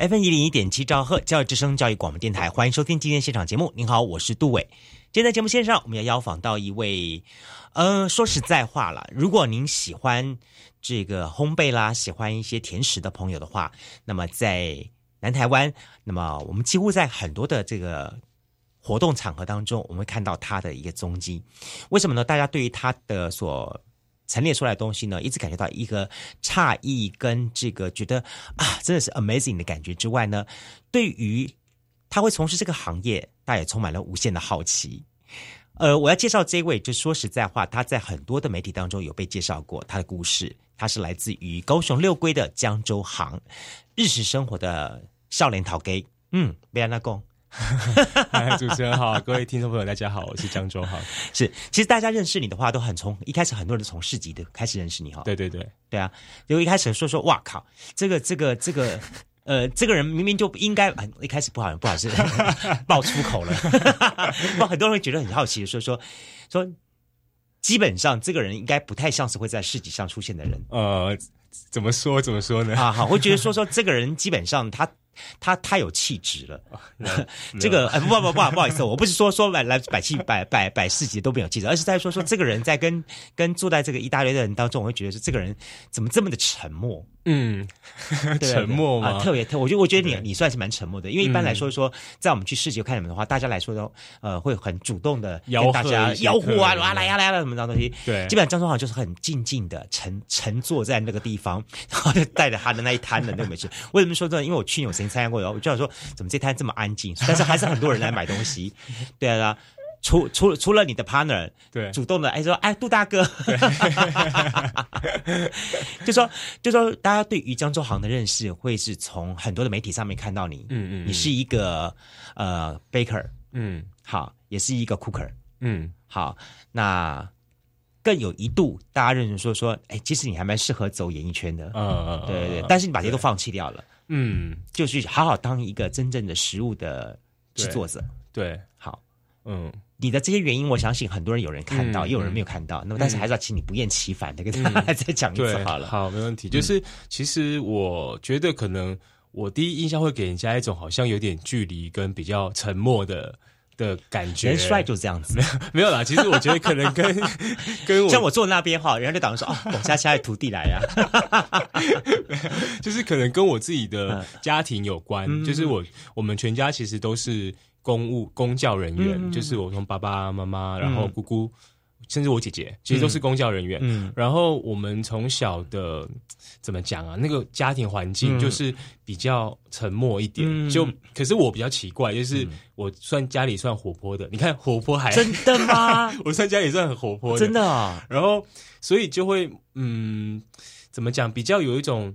FM 一零一点七兆赫教育之声教育广播电台，欢迎收听今天现场节目。您好，我是杜伟。今天在节目线上，我们要邀访到一位，呃，说实在话了，如果您喜欢这个烘焙啦，喜欢一些甜食的朋友的话，那么在南台湾，那么我们几乎在很多的这个活动场合当中，我们会看到他的一个踪迹。为什么呢？大家对于他的所陈列出来的东西呢，一直感觉到一个诧异跟这个觉得啊，真的是 amazing 的感觉之外呢，对于他会从事这个行业，大也充满了无限的好奇。呃，我要介绍这位，就说实在话，他在很多的媒体当中有被介绍过他的故事。他是来自于高雄六龟的江州行，日式生活的少年陶给，嗯，贝安那讲。主持人好，各位听众朋友大家好，我是江州好。是，其实大家认识你的话，都很从一开始很多人从市集的开始认识你哈。对对对，对啊，就一开始说说，哇靠，这个这个这个，呃，这个人明明就不应该，一开始不好不好意思 爆粗口了，不，很多人会觉得很好奇，说说说。基本上，这个人应该不太像是会在市集上出现的人。呃，怎么说？怎么说呢？啊，好，我觉得说说这个人，基本上他他太有气质了。这个，哎，不不不，不好意思，我不是说说来来摆气摆摆摆市集都没有气质，而是在说说这个人在跟跟坐在这个一大堆的人当中，我会觉得说这个人怎么这么的沉默。嗯，沉默啊？特别特，我觉得我觉得你你算是蛮沉默的，因为一般来说说，在我们去市集看你们的话，大家来说都呃会很主动的跟大家吆喝啊，来呀来呀什么这东西。对，基本上张忠豪就是很静静的沉沉坐在那个地方，然后就带着他的那一摊的那个美食。为什么说这？因为我去年有曾经参加过，然后我就想说，怎么这摊这么安静？但是还是很多人来买东西。对啊。除除除了你的 partner，对，主动的哎说哎杜大哥，就说就说大家对于江州行的认识会是从很多的媒体上面看到你，嗯嗯，你是一个呃 baker，嗯，好，也是一个 cooker，嗯，好，那更有一度大家认识说说，哎，其实你还蛮适合走演艺圈的，嗯嗯，对对对，但是你把这些都放弃掉了，嗯，就是好好当一个真正的食物的制作者，对，好，嗯。你的这些原因，我相信很多人有人看到，也有人没有看到。那么，但是还是要请你不厌其烦的跟大家 再讲一次好了。好，没问题。就是其实我觉得，可能我第一印象会给人家一种好像有点距离跟比较沉默的的感觉。人帅就这样子，没有没有啦。其实我觉得可能跟 跟我像我坐那边哈，人家就打算说哦，我家下的徒弟来呀。就是可能跟我自己的家庭有关。就是我我们全家其实都是。公务公教人员，就是我从爸爸妈妈，然后姑姑，甚至我姐姐，其实都是公教人员。嗯然后我们从小的怎么讲啊？那个家庭环境就是比较沉默一点。就可是我比较奇怪，就是我算家里算活泼的。你看活泼还真的吗？我算家里算很活泼的，真的。啊。然后所以就会嗯，怎么讲？比较有一种。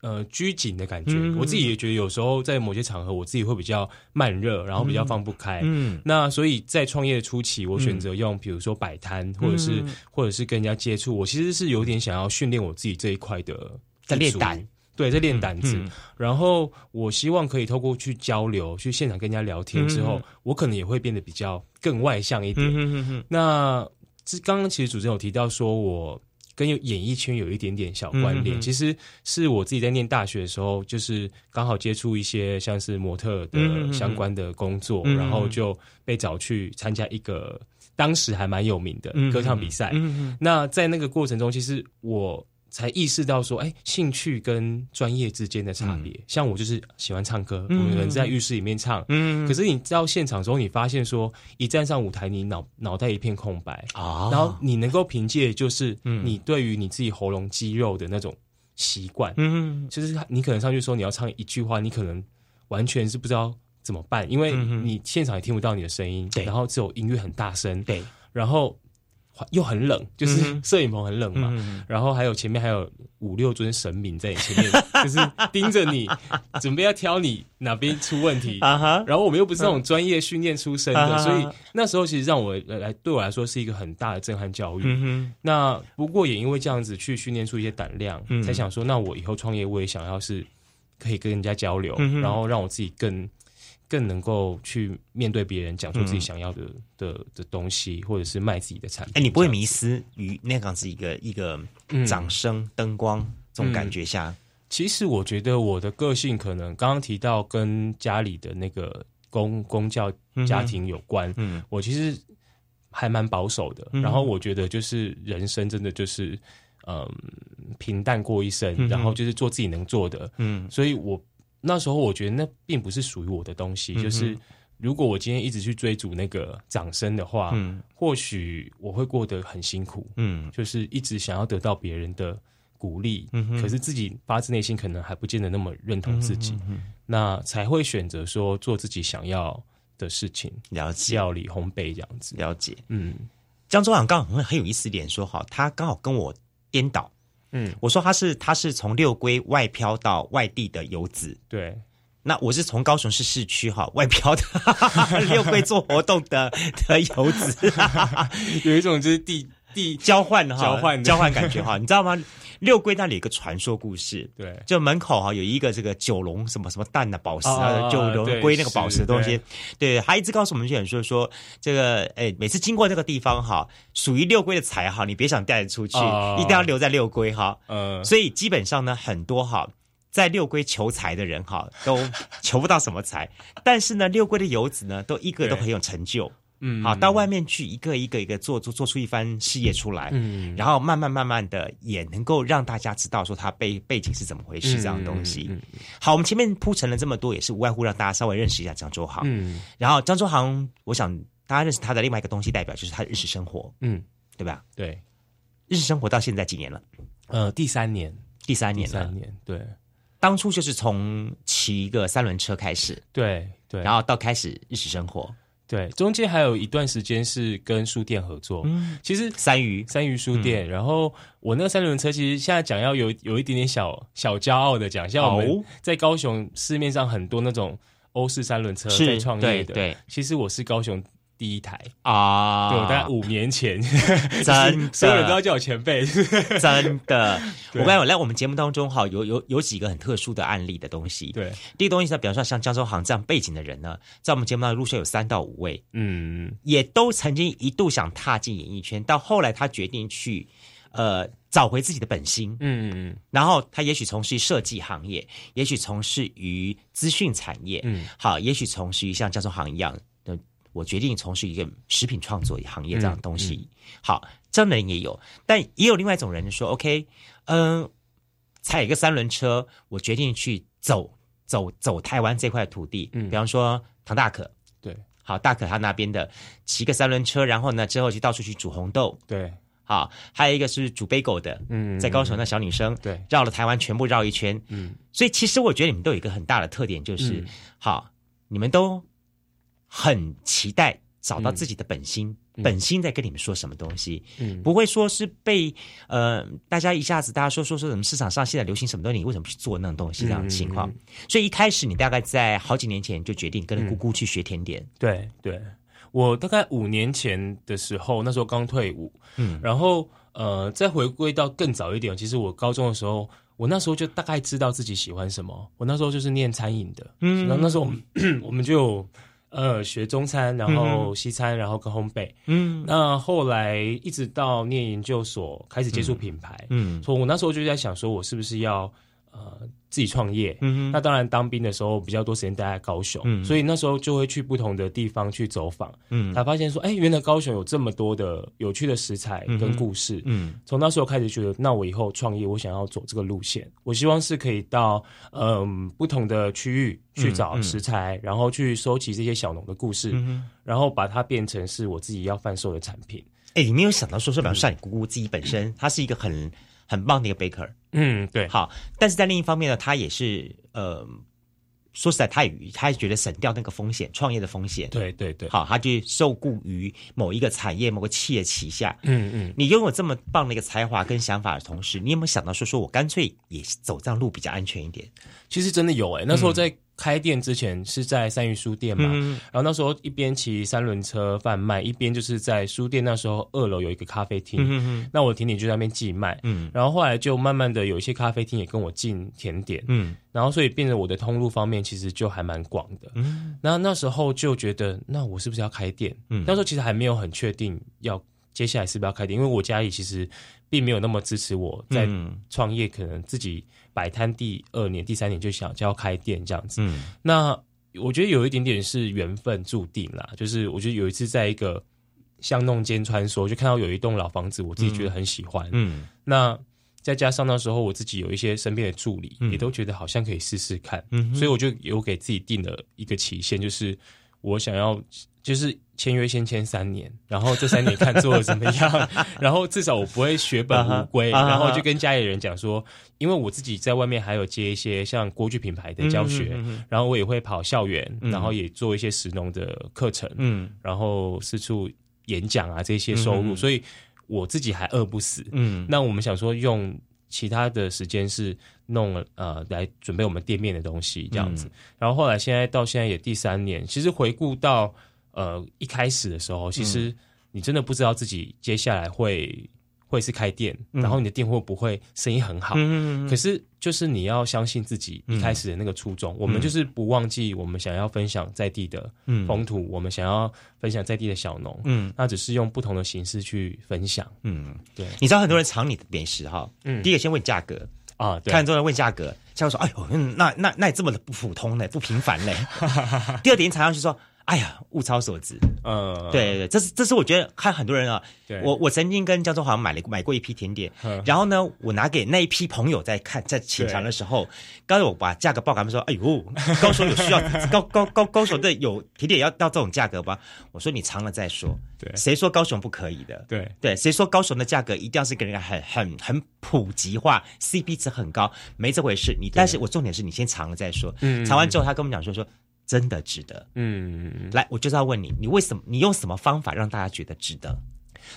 呃，拘谨的感觉，我自己也觉得有时候在某些场合，我自己会比较慢热，然后比较放不开。嗯，那所以在创业初期，我选择用比如说摆摊，或者是或者是跟人家接触，我其实是有点想要训练我自己这一块的，在练胆，对，在练胆子。然后我希望可以透过去交流，去现场跟人家聊天之后，我可能也会变得比较更外向一点。那这刚刚其实主持人有提到说我。跟演艺圈有一点点小关联，其实是我自己在念大学的时候，就是刚好接触一些像是模特的相关的工作，然后就被找去参加一个当时还蛮有名的歌唱比赛。那在那个过程中，其实我。才意识到说，哎，兴趣跟专业之间的差别。像我就是喜欢唱歌，我们可能在浴室里面唱。嗯，可是你到现场之后，你发现说，一站上舞台，你脑脑袋一片空白啊。然后你能够凭借就是你对于你自己喉咙肌肉的那种习惯，嗯，就是你可能上去说你要唱一句话，你可能完全是不知道怎么办，因为你现场也听不到你的声音，对，然后只有音乐很大声，对，然后。又很冷，就是 摄影棚很冷嘛，然后还有前面还有五六尊神明在你前面，就是盯着你，准备要挑你哪边出问题啊哈。然后我们又不是那种专业训练出身的，所以那时候其实让我来对我来说是一个很大的震撼教育。那不过也因为这样子去训练出一些胆量，才想说，那我以后创业我也想要是可以跟人家交流，然后让我自己更。更能够去面对别人，讲出自己想要的的的东西，或者是卖自己的产品。哎，你不会迷失于那样子一个一个掌声、灯光这种感觉下？其实我觉得我的个性可能刚刚提到跟家里的那个公公教家庭有关。嗯，我其实还蛮保守的。然后我觉得就是人生真的就是嗯平淡过一生，然后就是做自己能做的。嗯，所以我。那时候我觉得那并不是属于我的东西，就是如果我今天一直去追逐那个掌声的话，嗯，或许我会过得很辛苦，嗯，就是一直想要得到别人的鼓励，嗯，可是自己发自内心可能还不见得那么认同自己，那才会选择说做自己想要的事情，了解。料理烘焙这样子，了解，嗯，江州长刚好很很有意思一点说，好，他刚好跟我颠倒。嗯，我说他是他是从六龟外漂到外地的游子，对，那我是从高雄市市区哈 外漂的 六龟做活动的 的游子，有一种就是地地交换哈交换交换感觉哈，你知道吗？六龟那里有个传说故事，对，就门口哈有一个这个九龙什么什么蛋的宝石啊，九龙龟那个宝石的东西，对，他一直告诉我们去说说这个，哎，每次经过这个地方哈，属于六龟的财哈，你别想带出去，一定要留在六龟哈，嗯，所以基本上呢，很多哈在六龟求财的人哈，都求不到什么财，但是呢，六龟的游子呢，都一个都很有成就。嗯，好，到外面去一个一个一个做做做出一番事业出来，嗯，然后慢慢慢慢的也能够让大家知道说他背背景是怎么回事这样的东西。好，我们前面铺陈了这么多，也是无外乎让大家稍微认识一下张周航。嗯，然后张周航，我想大家认识他的另外一个东西代表就是他的日式生活，嗯，对吧？对，日式生活到现在几年了？呃，第三年，第三年，三年，对，当初就是从骑一个三轮车开始，对对，然后到开始日式生活。对，中间还有一段时间是跟书店合作。嗯，其实三鱼三鱼书店，然后我那个三轮车，其实现在讲要有有一点点小小骄傲的讲，像我们在高雄市面上很多那种欧式三轮车在创业的，对，其实我是高雄。第一台。啊，对，大概五年前，真 所有人都要叫我前辈，真的。我刚才来我们节目当中哈，有有有几个很特殊的案例的东西。对，第一个东西呢，比方说像江州行这样背景的人呢，在我们节目当中入选有三到五位，嗯，也都曾经一度想踏进演艺圈，到后来他决定去呃找回自己的本心，嗯。嗯，然后他也许从事设计行业，也许从事于资讯产业，嗯，好，也许从事于像江州行一样。我决定从事一个食品创作行业这样的东西。好，这样的人也有，但也有另外一种人说：“OK，嗯，踩一个三轮车，我决定去走走走台湾这块土地。嗯，比方说唐大可，对，好，大可他那边的骑个三轮车，然后呢之后就到处去煮红豆。对，好，还有一个是煮杯狗的，嗯，在高雄那小女生，对，绕了台湾全部绕一圈。嗯，所以其实我觉得你们都有一个很大的特点，就是好，你们都。很期待找到自己的本心，本心在跟你们说什么东西，嗯，不会说是被呃大家一下子大家说说说什么市场上现在流行什么东西，你为什么去做那种东西这样的情况？所以一开始你大概在好几年前就决定跟着姑姑去学甜点。对对，我大概五年前的时候，那时候刚退伍，嗯，然后呃再回归到更早一点，其实我高中的时候，我那时候就大概知道自己喜欢什么。我那时候就是念餐饮的，嗯，然后那时候我们 我们就。呃，学中餐，然后西餐，然后跟烘焙。嗯，那后来一直到念研究所，开始接触品牌。嗯，所以我那时候就在想，说我是不是要呃。自己创业，嗯那当然当兵的时候比较多时间待在高雄，嗯，所以那时候就会去不同的地方去走访，嗯，才发现说，哎，原来高雄有这么多的有趣的食材跟故事，嗯，从那时候开始觉得，那我以后创业，我想要走这个路线，我希望是可以到嗯不同的区域去找食材，然后去收集这些小农的故事，然后把它变成是我自己要贩售的产品。哎，你没有想到说，说比方说你姑姑自己本身，她是一个很。很棒的一个 baker，嗯，对，好，但是在另一方面呢，他也是呃，说实在，他也他也觉得省掉那个风险，创业的风险。对对对，好，他就受雇于某一个产业、某个企业旗下。嗯嗯，你拥有这么棒的一个才华跟想法的同时，你有没有想到说，说我干脆也走这样路比较安全一点？其实真的有诶、那时候在开店之前是在三育书店嘛，嗯。然后那时候一边骑三轮车贩卖，一边就是在书店那时候二楼有一个咖啡厅，嗯那我的甜点就在那边寄卖，嗯。然后后来就慢慢的有一些咖啡厅也跟我进甜点，嗯。然后所以变得我的通路方面其实就还蛮广的。嗯。那那时候就觉得，那我是不是要开店？嗯。那时候其实还没有很确定要接下来是不是要开店，因为我家里其实并没有那么支持我在嗯。创业，可能自己摆摊第二年、第三年就想就要开店这样子。嗯。那我觉得有一点点是缘分注定啦，就是我觉得有一次在一个巷弄间穿梭，就看到有一栋老房子，我自己觉得很喜欢。嗯。那再加上那时候我自己有一些身边的助理，嗯。也都觉得好像可以试试看，嗯所以我就有给自己定了一个期限，就是我想要就是签约先签三年，然后这三年看做的怎么样，然后至少我不会血本无归，然后就跟家里人讲说，因为我自己在外面还有接一些像锅具品牌的教学，嗯嗯然后我也会跑校园，嗯。然后也做一些实农的课程，嗯。然后四处演讲啊这些收入，嗯所以我自己还饿不死。嗯。那我们想说用其他的时间是弄呃来准备我们店面的东西这样子，然后后来现在到现在也第三年，其实回顾到呃一开始的时候，其实你真的不知道自己接下来会会是开店，然后你的店会不会生意很好。嗯嗯可是，就是你要相信自己一开始的那个初衷。我们就是不忘记我们想要分享在地的嗯风土，我们想要分享在地的小农。嗯那只是用不同的形式去分享。嗯，对你知道很多人藏你的美食哈，嗯第一个先问价格，啊，对看很多人问价格，像说，哎呦，嗯那那那也这么的不普通呢，不平凡呢。第二点踩上去说，哎呀，物超所值。呃，对对，这是这是我觉得看很多人啊，对我我曾经跟江中好像买了买过一批甜点嗯，然后呢，我拿给那一批朋友在看在品尝的时候，刚才我把价格报给他们说，哎呦，高手有需要 高高高高手的有甜点要到这种价格吧？我说你尝了再说，对谁说高雄不可以的？对对，谁说高雄的价格一定要是给人家很很很普及化，CP 值很高？没这回事。你但是我重点是你先尝了再说，嗯尝完之后他跟我们讲说说真的值得。嗯，来，我就是要问你，你为什么你用什么方法让大家觉得值得？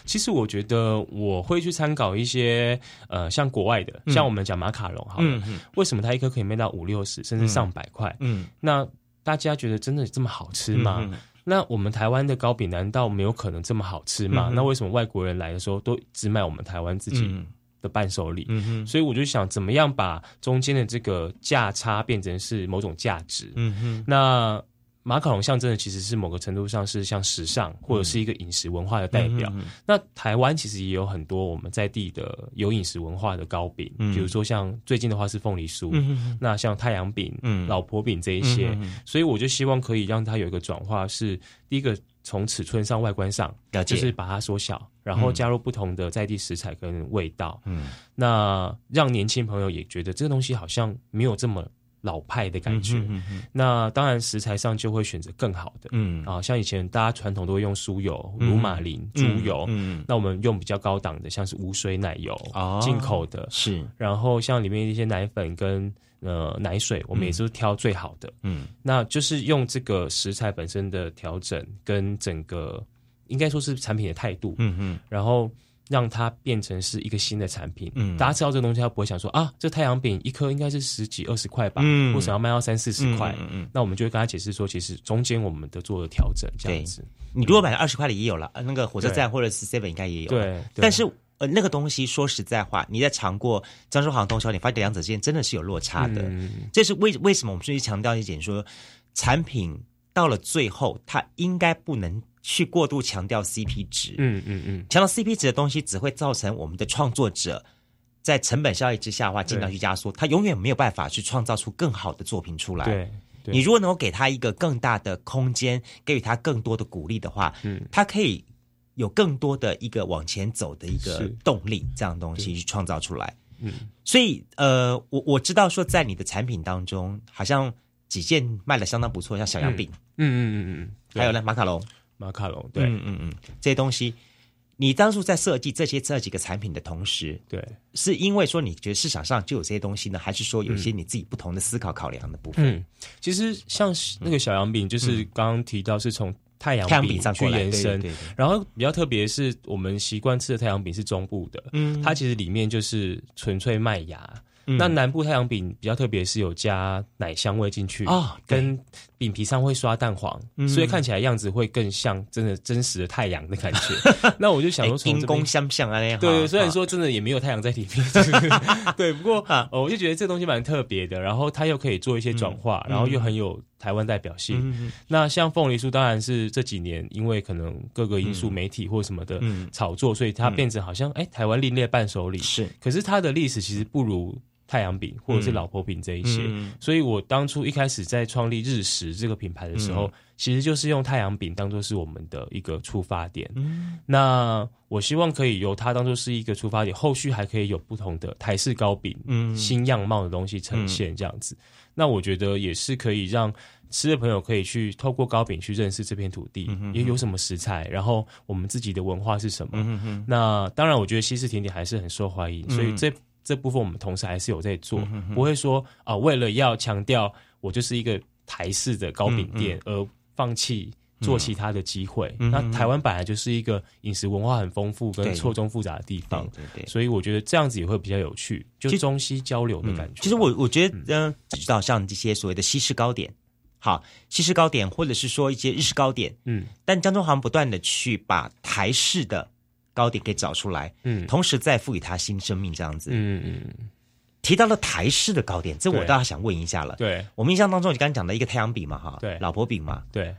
其实我觉得我会去参考一些呃，像国外的，像我们讲马卡龙好了，嗯为什么它一颗可以卖到五六十，甚至上百块？嗯那大家觉得真的这么好吃吗？嗯那我们台湾的糕饼难道没有可能这么好吃吗？嗯那为什么外国人来的时候都只买我们台湾自己嗯的伴手礼？嗯哼所以我就想，怎么样把中间的这个价差变成是某种价值？嗯哼那马卡龙象征的其实是某个程度上是像时尚或者是一个饮食文化的代表。嗯那台湾其实也有很多我们在地的有饮食文化的糕饼，嗯比如说像最近的话是凤梨酥，嗯那像太阳饼、嗯老婆饼这一些，嗯所以我就希望可以让它有一个转化是，第一个从尺寸上、外观上，就是把它缩小，然后加入不同的在地食材跟味道，嗯那让年轻朋友也觉得这个东西好像没有这么老派的感觉。那当然食材上就会选择更好的。嗯啊，像以前大家传统都会用酥油、乳马林、猪油，嗯那我们用比较高档的，像是无水奶油，哦进口的，是然后像里面一些奶粉跟呃奶水，我们也是挑最好的。嗯那就是用这个食材本身的调整跟整个应该说是产品的态度，嗯嗯然后让它变成是一个新的产品。嗯大家吃到这个东西，他不会想说啊，这太阳饼一颗应该是十几二十块吧，嗯为什么要卖到三四十块？嗯嗯那我们就会跟他解释说，其实中间我们的做了调整，这样子。你如果买二十块的也有了，呃那个火车站或者是 Seven 应该也有。对，对但是呃，那个东西说实在话，你在尝过张书航通宵，你发现两者之间真的是有落差的。嗯这是为为什么我们最近强调一点说，产品到了最后，它应该不能去过度强调 CP 值。嗯嗯嗯，强调 CP 值的东西，只会造成我们的创作者在成本效益之下的话，尽量去压缩，他永远没有办法去创造出更好的作品出来。对。对你如果能够给他一个更大的空间，给予他更多的鼓励的话，嗯他可以有更多的一个往前走的一个动力，这样东西去创造出来。嗯。所以呃，我我知道说，在你的产品当中，好像几件卖的相当不错，像小羊饼，嗯嗯嗯嗯，还有呢马卡龙，马卡龙，对，嗯嗯嗯，这些东西，你当初在设计这些这几个产品的同时，对，是因为说你觉得市场上就有这些东西呢，还是说有一些你自己不同的思考考量的部分？嗯，其实像那个小羊饼，就是刚刚提到是从太阳太阳饼上去延伸。对对对，然后比较特别是我们习惯吃的太阳饼是中部的，嗯。它其实里面就是纯粹麦芽。嗯。那南部太阳饼比较特别，是有加奶香味进去哦跟饼皮上会刷蛋黄，嗯所以看起来样子会更像真的真实的太阳的感觉。那我就想说从金宫这边。相像啊，那样对对，虽然说真的也没有太阳在里面，对，不过我就觉得这东西蛮特别的，然后它又可以做一些转化，然后又很有台湾代表性。嗯那像凤梨酥，当然是这几年因为可能各个因素、媒体或什么的嗯炒作，所以它变成好像哎、台湾另类伴手礼。是可是它的历史其实不如太阳饼或者是老婆饼这一些。嗯所以我当初一开始在创立日食这个品牌的时候，嗯其实就是用太阳饼当做是我们的一个出发点。嗯那我希望可以由它当做是一个出发点，后续还可以有不同的台式糕饼、嗯新样貌的东西呈现这样子。那我觉得也是可以让吃的朋友可以去透过糕饼去认识这片土地，也有什么食材，然后我们自己的文化是什么。嗯那当然，我觉得西式甜点还是很受欢迎，所以这这部分我们同时还是有在做，不会说啊、为了要强调我就是一个台式的糕饼店而放弃。做其他的机会，那台湾本来就是一个饮食文化很丰富跟对。错综复杂的地方，对对对。所以我觉得这样子也会比较有趣，就中西交流的感觉。其实我我觉得，嗯，知道像这些所谓的西式糕点，好，西式糕点或者是说一些日式糕点，嗯。但江中好像不断的去把台式的糕点给找出来，嗯同时再赋予它新生命，这样子。嗯嗯，提到了台式的糕点，这我倒要想问一下了。对我们印象当中，你刚刚讲的一个太阳饼嘛，哈，对老婆饼嘛，对，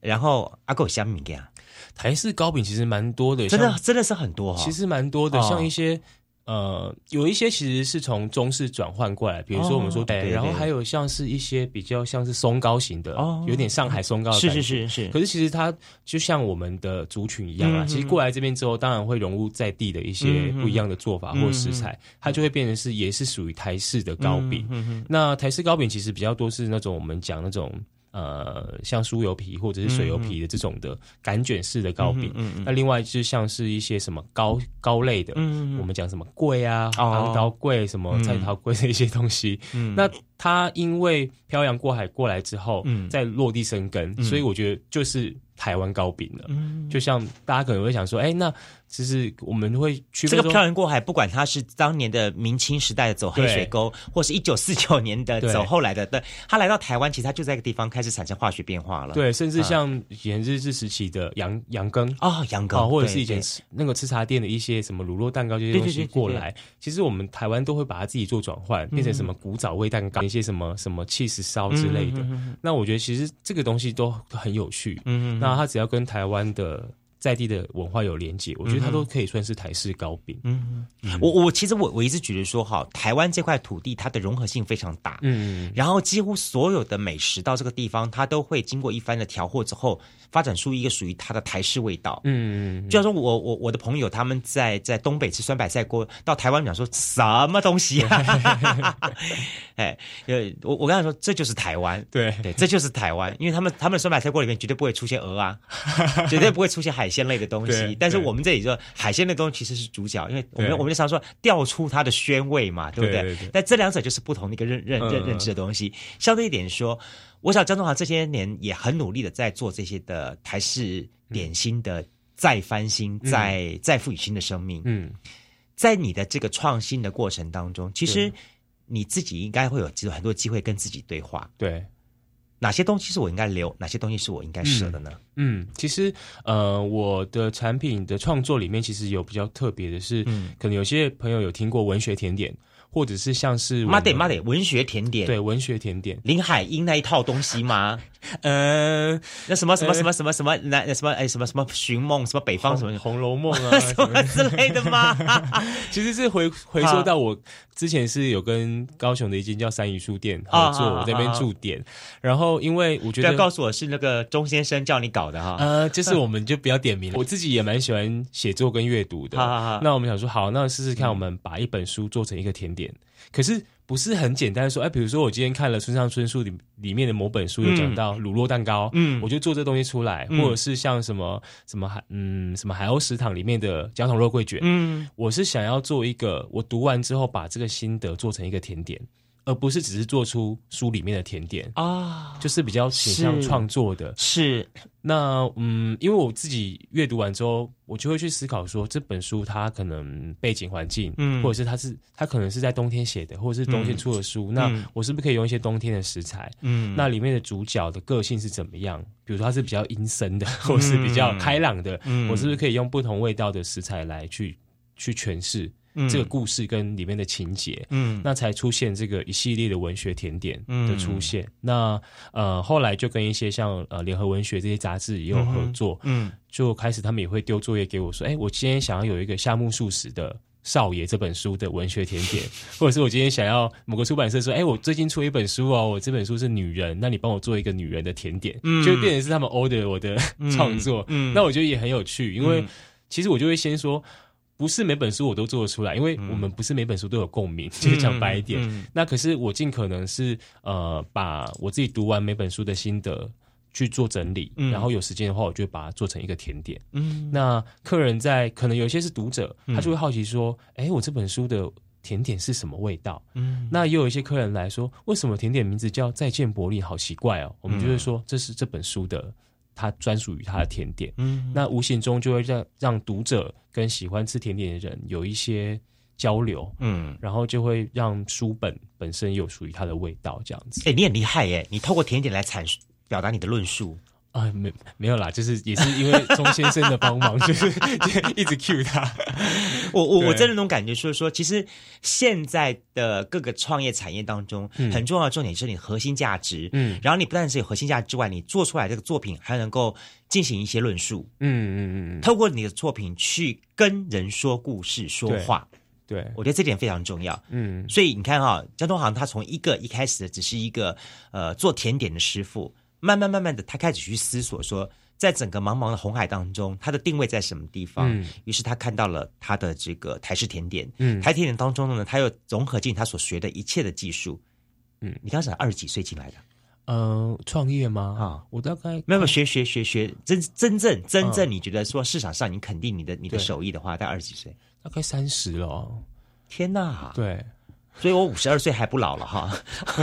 然后阿狗香米呀，台式糕饼其实蛮多的，真的真的是很多哈。其实蛮多的，哦像一些。呃，有一些其实是从中式转换过来，比如说我们说，哦对对然后还有像是一些比较像是松糕型的，哦。有点上海松糕的是是是是，可是其实它就像我们的族群一样啊，嗯其实过来这边之后，当然会融入在地的一些不一样的做法或食材，它就会变成是也是属于台式的糕饼。嗯。那台式糕饼其实比较多是那种我们讲那种。呃，像酥油皮或者是水油皮的这种的擀卷式的糕饼，那另外就像是一些什么糕糕类的，嗯我们讲什么桂啊、哦。昂刀桂、什么菜桃桂的一些东西，嗯。那它因为漂洋过海过来之后，嗯。再落地生根，所以我觉得就是台湾糕饼了。嗯。就像大家可能会想说，哎，那其实我们会区这个漂洋过海，不管他是当年的明清时代的走黑水沟，或是一九四九年的走后来的，对，他来到台湾，其实他就在一个地方开始产生化学变化了。对，甚至像以前日治时期的羊羊羹。啊，羊啊，羹，或者是以前那个吃茶店的一些什么乳酪蛋糕这些东西过来，其实我们台湾都会把它自己做转换，变成什么古早味蛋糕，一些什么什么 cheese 烧之类的。那我觉得其实这个东西都很有趣。嗯那他只要跟台湾的在地的文化有连接，我觉得它都可以算是台式糕饼。嗯，我我其实我我一直觉得说，哈，台湾这块土地它的融合性非常大，嗯，然后几乎所有的美食到这个地方，它都会经过一番的调和之后，发展出一个属于它的台式味道。嗯，就像说我我我的朋友他们在在东北吃酸白菜锅，到台湾讲说什么东西啊？哎，呃，我我刚才说这就是台湾，对对，这就是台湾，因为他们他们的酸白菜锅里面绝对不会出现鹅啊，绝对不会出现海鲜类的东西。但是我们这里说海鲜类的东西其实是主角，因为我们我们就常说调出它的鲜味嘛，对不对？对对对但这两者就是不同的一个认认认嗯认知的东西。相对一点说，我想张中华这些年也很努力的在做这些的台式点心的再翻新、再再赋予新的生命。嗯，在你的这个创新的过程当中，其实你自己应该会有有很多机会跟自己对话。对。哪些东西是我应该留，哪些东西是我应该舍的呢？嗯，其实呃，我的产品的创作里面，其实有比较特别的是，嗯可能有些朋友有听过文学甜点，或者是像是我们妈得妈得，文学甜点，对文学甜点，林海音那一套东西吗？呃，那什么什么什么什么什么那什么哎什么什么寻梦什么北方什么《红楼梦》啊，什么之类的吗？其实是回回溯到我之前是有跟高雄的一间叫三鱼书店合作，我在那边驻点，然后因为我觉得告诉我是那个钟先生叫你搞的哈。呃，就是我们就不要点名了。我自己也蛮喜欢写作跟阅读的。那我们想说，好，那试试看，我们把一本书做成一个甜点。可是不是很简单说，哎，比如说我今天看了村上春树里里面的某本书，有讲到乳酪蛋糕，嗯，我就做这东西出来，或者是像什么什么海，嗯，什么海鸥食堂里面的焦糖肉桂卷，嗯，我是想要做一个，我读完之后把这个心得做成一个甜点。而不是只是做出书里面的甜点啊，就是比较倾向创作的。是那嗯，因为我自己阅读完之后，我就会去思考说，这本书它可能背景环境，嗯，或者是它是它可能是在冬天写的，或者是冬天出的书，那我是不是可以用一些冬天的食材？嗯，那里面的主角的个性是怎么样？比如说它是比较阴森的，或是比较开朗的，我是不是可以用不同味道的食材来去去诠释？这个故事跟里面的情节，嗯，那才出现这个一系列的文学甜点的出现。那呃，后来就跟一些像呃联合文学这些杂志也有合作，嗯，就开始他们也会丢作业给我说，哎，我今天想要有一个夏目漱石的少爷这本书的文学甜点，或者是我今天想要某个出版社说，哎，我最近出一本书哦，我这本书是女人，那你帮我做一个女人的甜点，就变成是他们 order 我的创作，嗯，那我觉得也很有趣，因为其实我就会先说。不是每本书我都做得出来，因为我们不是每本书都有共鸣，就是讲白一点。那可是我尽可能是呃，把我自己读完每本书的心得去做整理，然后有时间的话，我就把它做成一个甜点。嗯，那客人在可能有些是读者，他就会好奇说：“哎，我这本书的甜点是什么味道？”嗯，那也有一些客人来说：“为什么甜点名字叫再见伯利？好奇怪哦。”我们就会说这是这本书的。它专属于它的甜点，嗯，那无形中就会让让读者跟喜欢吃甜点的人有一些交流，嗯，然后就会让书本本身有属于它的味道，这样子。哎，你很厉害耶！你透过甜点来阐述、表达你的论述。啊，没没有啦，就是也是因为钟先生的帮忙，就是一直 cue 他。我我我真的那种感觉，就是说，其实现在的各个创业产业当中，很重要的重点是你核心价值。嗯，然后你不但是有核心价值之外，你做出来这个作品还能够进行一些论述。嗯嗯嗯，透过你的作品去跟人说故事、说话。对，我觉得这点非常重要。嗯，所以你看哈，交通行他从一个一开始的只是一个呃做甜点的师傅。慢慢慢慢的，他开始去思索说，在整个茫茫的红海当中，他的定位在什么地方？于是他看到了他的这个台式甜点。嗯，台甜点当中呢，他又融合进他所学的一切的技术。嗯，你当时二十几岁进来的？呃，创业吗？啊，我大概没有学学学学真真正真正，你觉得说市场上你肯定你的你的手艺的话，在二十几岁，大概三十了。天哪！对。所以我五十二岁还不老了哈，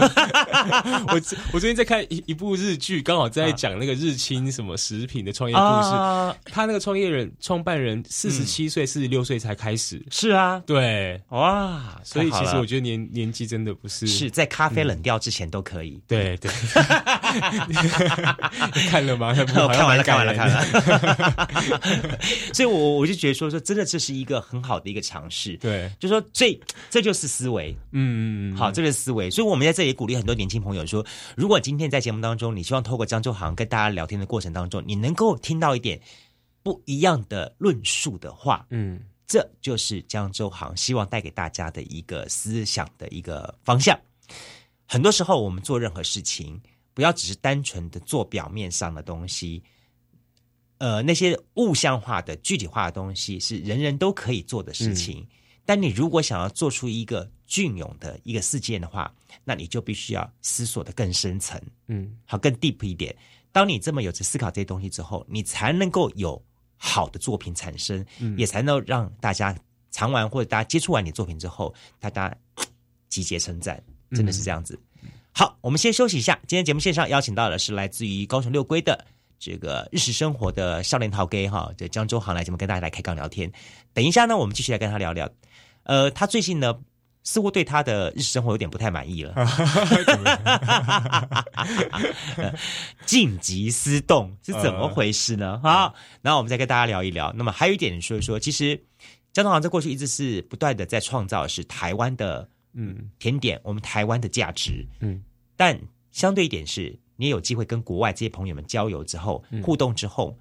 我我最近在看一一部日剧，刚好在讲那个日清什么食品的创业故事。他那个创业人创办人四十七岁、四十六岁才开始。是啊，对，哇，所以其实我觉得年年纪真的不是是在咖啡冷掉之前都可以。对对，看了吗？看完了，看完了，看了。所以，我我就觉得说说，真的这是一个很好的一个尝试。对，就说这这就是思维。嗯，好，这个思维，所以我们在这里鼓励很多年轻朋友说，如果今天在节目当中，你希望透过江周航跟大家聊天的过程当中，你能够听到一点不一样的论述的话，嗯，这就是江周航希望带给大家的一个思想的一个方向。很多时候，我们做任何事情，不要只是单纯的做表面上的东西，呃，那些物象化的具体化的东西是人人都可以做的事情。但你如果想要做出一个隽永的一个事件的话，那你就必须要思索的更深层，嗯，好，更 deep 一点。当你这么有着思考这些东西之后，你才能够有好的作品产生，也才能让大家尝完或者大家接触完你作品之后，大家集结称赞，真的是这样子。好，我们先休息一下。今天节目线上邀请到的是来自于高雄六龟的。这个日食生活的少年陶 gay 哈，这江州行来节目跟大家来开杠聊天。等一下呢，我们继续来跟他聊聊。呃，他最近呢，似乎对他的日常生活有点不太满意了。静极思动是怎么回事呢？好，然后我们再跟大家聊一聊。那么还有一点说一说，其实江州行在过去一直是不断的在创造是台湾的嗯甜点，我们台湾的价值嗯，但相对一点是。你也有机会跟国外这些朋友们交流之后互动之后，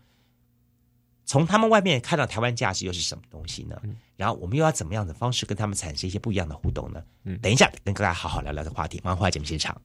从他们外面看到台湾价值又是什么东西呢？然后我们又要怎么样的方式跟他们产生一些不一样的互动呢？嗯，等一下跟大家好好聊聊这话题。马上回来节目现场。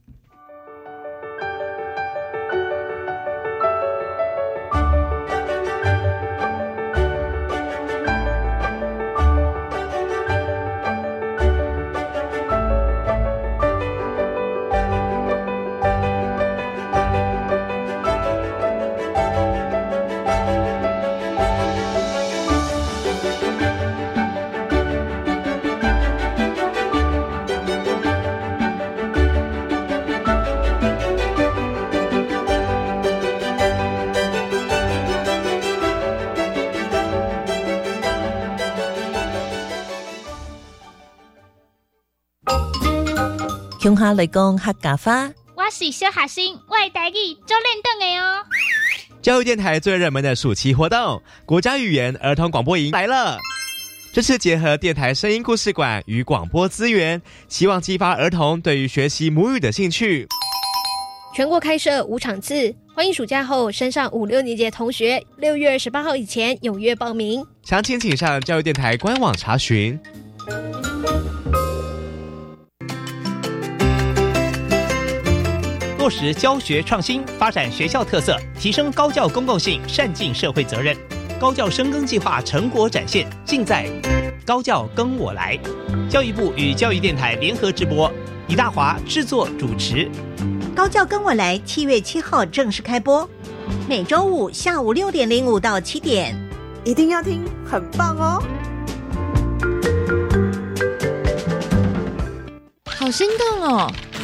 乡下来讲客家话。我是小学生，我的台语做练凳的哦。教育电台最热门的暑期活动——国家语言儿童广播营来了。这次结合电台声音故事馆与广播资源，希望激发儿童对于学习母语的兴趣。全国开设五场次，欢迎暑假后升上五六年级的同学，六月二十八号以前踊跃报名。详情请上教育电台官网查询。落实教学创新，发展学校特色，提升高教公共性，善尽社会责任。高教深耕计划成果展现，尽在高教跟我来。教育部与教育电台联合直播，李大华制作主持。高教跟我来，七月七号正式开播，每周五下午六点零五到七点，一定要听，很棒哦！好心动哦！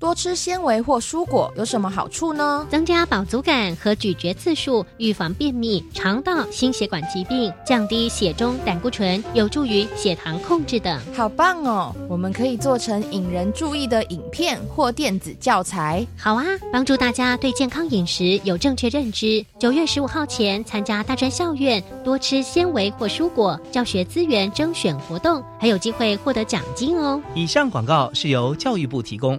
多吃纤维或蔬果有什么好处呢？增加饱足感和咀嚼次数，预防便秘、肠道、心血管疾病，降低血中胆固醇，有助于血糖控制等。好棒哦！我们可以做成引人注意的影片或电子教材。好啊，帮助大家对健康饮食有正确认知。九月十五号前参加大专校院多吃纤维或蔬果教学资源征选活动，还有机会获得奖金哦。以上广告是由教育部提供。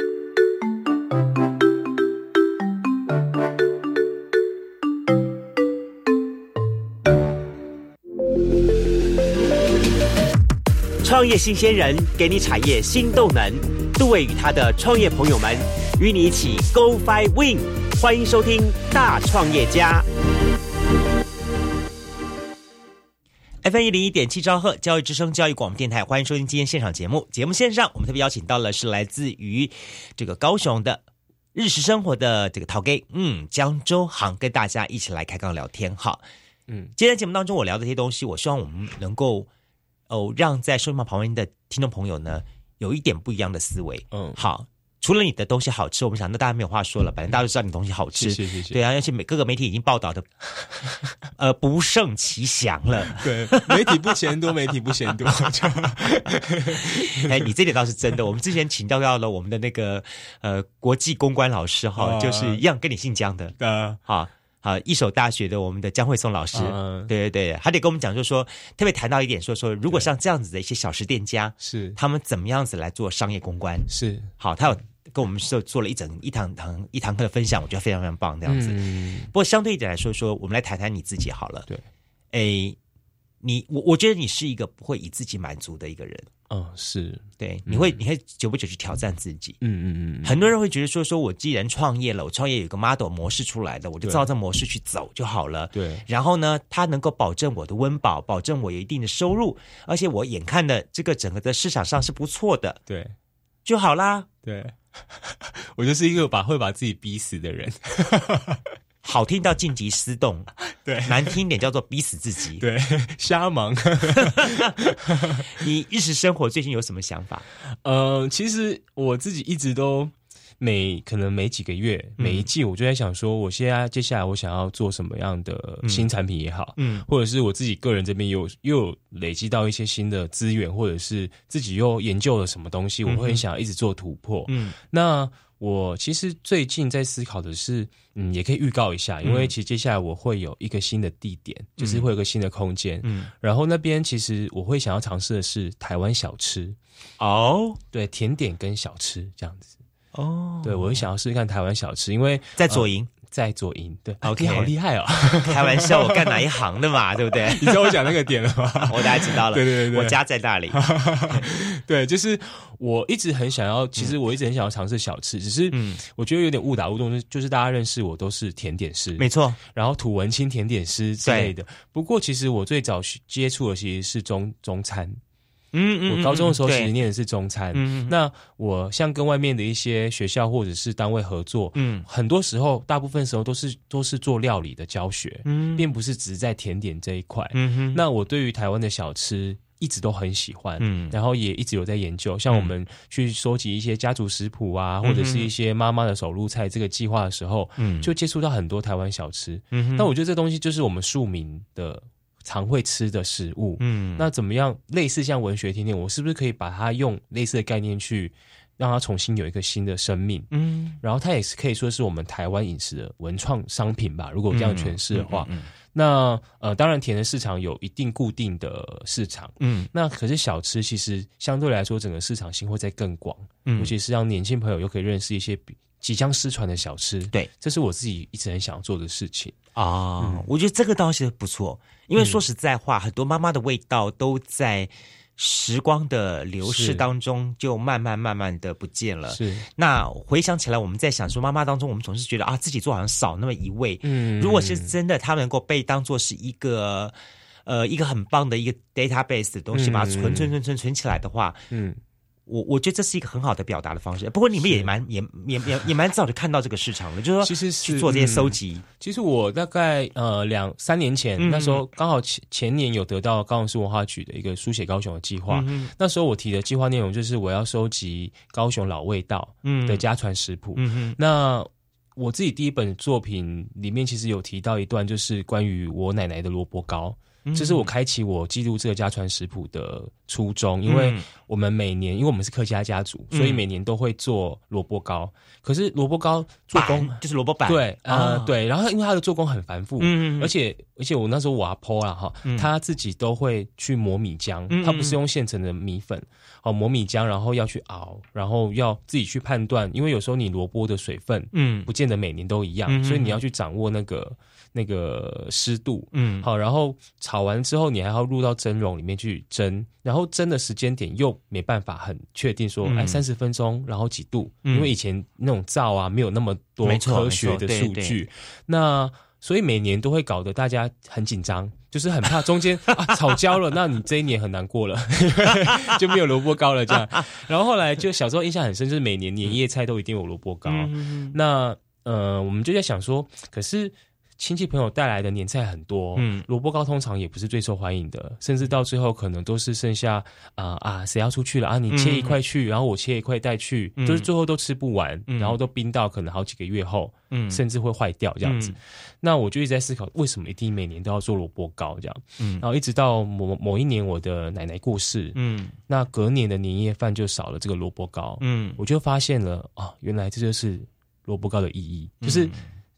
业新鲜人给你产业新动能，杜伟与他的创业朋友们与你一起 Go Fly Win，欢迎收听大创业家。F N 一零一点七兆赫教育之声教育广播电台，欢迎收听今天现场节目。节目线上，我们特别邀请到了是来自于这个高雄的日食生活的这个陶给，嗯，江州航，跟大家一起来开杠聊天哈。嗯，今天节目当中我聊的这些东西，我希望我们能够。哦，让在收音旁边的听众朋友呢，有一点不一样的思维。嗯，好，除了你的东西好吃，我们想那大家没有话说了，反正大家都知道你东西好吃。对啊，而且每各个媒体已经报道的，呃，不胜其详了。对，媒体不嫌多，媒体不嫌多。哎，你这点倒是真的。我们之前请教到了我们的那个呃国际公关老师哈，就是一样跟你姓江的。啊，好。好，一所大学的我们的江慧松老师，对对对，还得跟我们讲，就是说特别谈到一点，说说如果像这样子的一些小食店家，是他们怎么样子来做商业公关？是好，他有跟我们做做了一整一堂堂一堂课的分享，我觉得非常非常棒，这样子。不过相对一点来说，说我们来谈谈你自己好了。对，哎，你我我觉得你是一个不会以自己满足的一个人。哦，是对，你会，你会久不久去挑战自己。嗯嗯嗯，很多人会觉得说，说我既然创业了，我创业有个 model 模式出来的，我就照这模式去走就好了。对，然后呢，它能够保证我的温饱，保证我有一定的收入，而且我眼看的这个整个的市场上是不错的，对，就好啦。对，我就是一个把会把自己逼死的人。好听到晋级私动，对；难听点叫做逼死自己，对。瞎忙。你日常生活最近有什么想法？呃，其实我自己一直都每可能每几个月、每一季，我就在想说，我现在接下来我想要做什么样的新产品也好，嗯或者是我自己个人这边有又有累积到一些新的资源，或者是自己又研究了什么东西，我会很想要一直做突破。嗯那我其实最近在思考的是，嗯，也可以预告一下，因为其实接下来我会有一个新的地点，就是会有个新的空间，嗯，然后那边其实我会想要尝试的是台湾小吃，哦。对，甜点跟小吃这样子。哦，对，我会想要试试看台湾小吃，因为在左营，在左营，对。OK 你好厉害哦！开玩笑，我干哪一行的嘛，对不对？你知道我讲那个点了吗？我大概知道了，对对对对。我家在那里，对，就是我一直很想要，其实我一直很想要尝试小吃，只是嗯。我觉得有点误打误撞，就是就是大家认识我都是甜点师，没错，然后土文青甜点师之类的。不过其实我最早接触的其实是中中餐，嗯我高中的时候其实念的是中餐。嗯那我像跟外面的一些学校或者是单位合作，嗯很多时候大部分时候都是都是做料理的教学，嗯并不是只在甜点这一块。嗯哼，那我对于台湾的小吃一直都很喜欢，嗯然后也一直有在研究。像我们去收集一些家族食谱啊，嗯或者是一些妈妈的手入菜这个计划的时候，嗯就接触到很多台湾小吃。嗯哼那我觉得这东西就是我们庶民的常会吃的食物。嗯那怎么样？类似像文学甜点，我是不是可以把它用类似的概念去让它重新有一个新的生命？嗯然后它也是可以说是我们台湾饮食的文创商品吧。如果这样诠释的话，嗯嗯那呃，当然甜的市场有一定固定的市场，嗯那可是小吃其实相对来说整个市场性会再更广，嗯尤其是让年轻朋友又可以认识一些比即将失传的小吃。对，这是我自己一直很想做的事情。啊，我觉得这个倒是不错，因为说实在话，很多妈妈的味道都在时光的流逝当中就慢慢慢慢的不见了。是，那回想起来，我们在想说，妈妈当中，我们总是觉得啊，自己做好像少那么一味。嗯如果是真的，它能够被当做是一个呃一个很棒的一个 database 的东西，嗯把它存存存存存起来的话，嗯，我我觉得这是一个很好的表达的方式。不过你们也蛮也也也也蛮早就看到这个市场了，就是说其实是去做这些嗯收集。其实我大概呃两三年前，嗯那时候刚好前前年有得到高雄市文化局的一个书写高雄的计划。嗯那时候我提的计划内容就是我要收集高雄老味道嗯的家传食谱。嗯哼那我自己第一本作品里面其实有提到一段，就是关于我奶奶的萝卜糕。嗯。这是我开启我记录这个家传食谱的初衷，因为嗯。我们每年，因为我们是客家家族，所以嗯每年都会做萝卜糕。可是萝卜糕做工就是萝卜板，对，呃，啊。对，然后因为它的做工很繁复，嗯而且而且我那时候我阿婆啦哈，嗯。他自己都会去磨米浆，嗯他不是用现成的米粉，哦，磨米浆，然后要去熬，然后要自己去判断，因为有时候你萝卜的水分，嗯不见得每年都一样，嗯所以你要去掌握那个那个湿度，嗯。好，然后炒完之后，你还要入到蒸笼里面去蒸，然后蒸的时间点又没办法很确定说，嗯哎，三十分钟，然后几度，嗯因为以前那种灶啊没有那么多科学的数据，那所以每年都会搞得大家很紧张。就是很怕中间 啊吵焦了，那你这一年很难过了，就没有萝卜糕了这样。然后后来就小时候印象很深，就是每年年夜菜都一定有萝卜糕。嗯那呃，我们就在想说，可是亲戚朋友带来的年菜很多，嗯。萝卜糕通常也不是最受欢迎的，甚至到最后可能都是剩下啊、啊，谁要出去了啊？你切一块去，然后我切一块带去，嗯。就是最后都吃不完，嗯。然后都冰到可能好几个月后，嗯。甚至会坏掉这样子。嗯。那我就一直在思考，为什么一定每年都要做萝卜糕这样？嗯。然后一直到某某一年我的奶奶过世，嗯。那隔年的年夜饭就少了这个萝卜糕，嗯。我就发现了啊，原来这就是萝卜糕的意义，嗯就是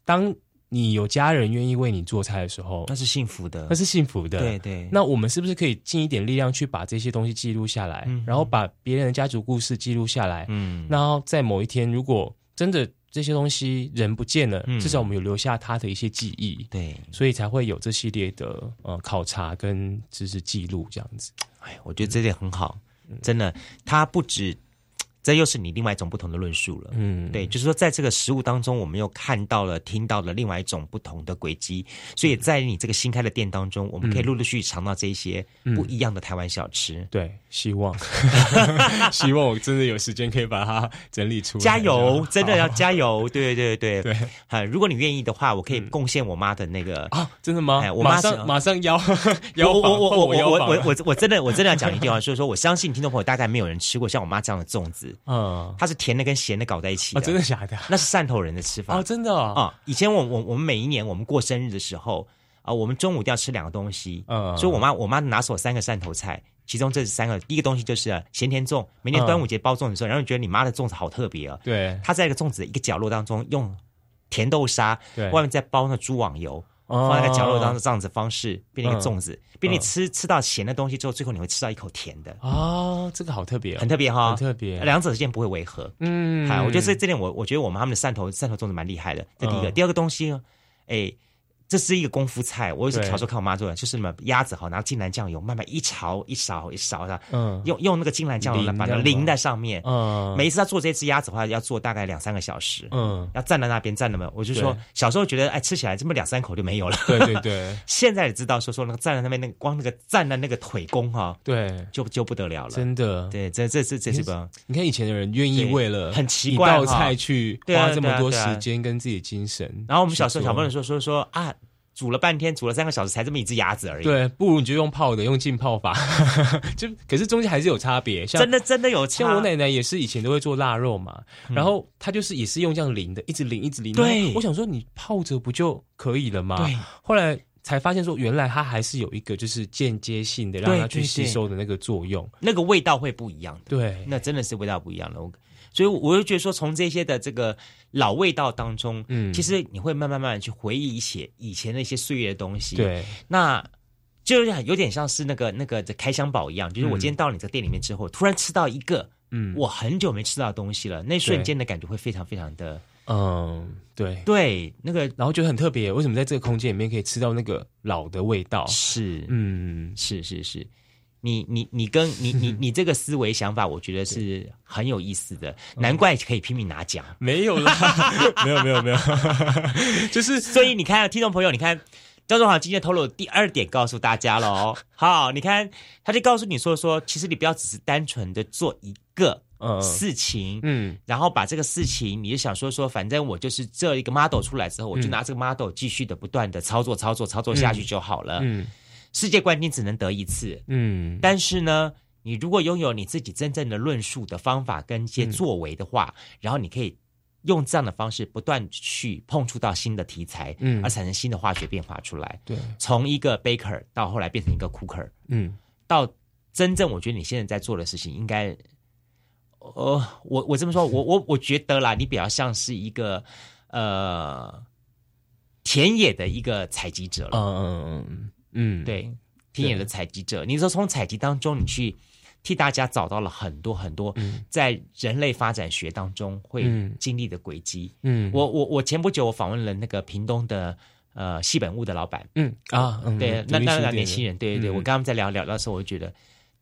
当你有家人愿意为你做菜的时候，那是幸福的，那是幸福的。对对。那我们是不是可以尽一点力量去把这些东西记录下来，嗯然后把别人的家族故事记录下来？嗯然后在某一天，如果真的这些东西人不见了，嗯至少我们有留下他的一些记忆，对，所以才会有这系列的呃考察跟知识记录这样子。哎，我觉得这点很好，嗯真的，它不止，这又是你另外一种不同的论述了。嗯，对，就是说，在这个食物当中，我们又看到了、听到了另外一种不同的轨迹，所以在你这个新开的店当中，我们可以嗯陆陆续续尝到这一些嗯不一样的台湾小吃。对，希望 希望我真的有时间可以把它整理出来。加油，真的要加油！对对对 对啊，如果你愿意的话，我可以贡献我妈的那个啊，真的吗哎？我妈马上马上邀我邀，我我我我我我我真的我真的要讲一句话，就是说我相信听众朋友大概没有人吃过像我妈这样的粽子，子，嗯，它是甜的跟咸的搞在一起的，真的假的？那是汕头人的吃法哦，真的啊。以前我我我们每一年我们过生日的时候啊，我们中午都要吃两个东西，嗯，所以我妈我妈拿手三个汕头菜，其中这三个第一个东西就是咸甜粽，每年端午节包粽子的时候，然后你觉得你妈的粽子好特别啊，对，她在一个粽子的一个角落当中用甜豆沙，对，外面再包那猪网油。放在个角落当中，这样子方式变成一个粽子，变你吃吃到咸的东西之后，最后你会吃到一口甜的。哦，这个好特别，很特别哈，很特别，两者之间不会违和。嗯，好，我觉得这这点我我觉得我们他们的汕头汕头粽子蛮厉害的。这第一个，第二个东西呢，哎。这是一个功夫菜，我也是小时候看我妈做的，就是什么鸭子哈，拿金兰酱油慢慢一勺一勺一勺的，嗯，用用那个金兰酱油来把它淋在上面，嗯，每一次他做这只鸭子的话，要做大概两三个小时，嗯，要站在那边站那么，我就说小时候觉得哎吃起来这么两三口就没有了，对对对，现在也知道说说那个站在那边那个光那个站的那个腿功哈，对，就就不得了了，真的，对，这这这这是吧？你看以前的人愿意为了很奇怪一道菜去花这么多时间跟自己的精神，然后我们小时候小朋友说说说啊。煮了半天，煮了三个小时，才这么一只鸭子而已。对，不如你就用泡的，用浸泡法。就可是中间还是有差别，像真的真的有差。像我奶奶也是以前都会做腊肉嘛，然后她就是也是用这样淋的，一直淋一直淋。对，我想说你泡着不就可以了吗？对。后来才发现说，原来它还是有一个就是间接性的让它去吸收的那个作用，那个味道会不一样的。对，那真的是味道不一样了。我。所以我就觉得说，从这些的这个老味道当中，嗯，其实你会慢慢慢慢去回忆一些以前那些岁月的东西。对，那就是有点像是那个那个的开箱宝一样，就是我今天到你这个店里面之后，突然吃到一个，嗯，我很久没吃到的东西了，那瞬间的感觉会非常非常的，嗯，对。对，那个然后觉得很特别，为什么在这个空间里面可以吃到那个老的味道？是，嗯，是是是。你你你跟你你 你这个思维想法，我觉得是很有意思的，难怪可以拼命拿奖。没有啦，没有没有没有，就是 所以你看，听众朋友，你看张总好今天透露第二点告诉大家了哦。好，你看他就告诉你说说，其实你不要只是单纯的做一个事情，嗯，然后把这个事情，你就想说说，反正我就是这一个 model 出来之后，我就拿这个 model 继续的不断的操作操作操作下去就好了，嗯。世界冠军只能得一次，嗯，但是呢，你如果拥有你自己真正的论述的方法跟一些作为的话，然后你可以用这样的方式不断去碰触到新的题材，嗯，而产生新的化学变化出来。对，从一个 baker 到后来变成一个 cooker，嗯，到真正我觉得你现在在做的事情，应该，呃，我我这么说，我我我觉得啦，你比较像是一个呃田野的一个采集者了，嗯嗯嗯。嗯，对，田野的采集者，你说从采集当中，你去替大家找到了很多很多在人类发展学当中会经历的轨迹。嗯，我我我前不久我访问了那个屏东的呃西本屋的老板。嗯。啊，对，那那那年轻人，对对对，我跟他们在聊聊的时候，我就觉得。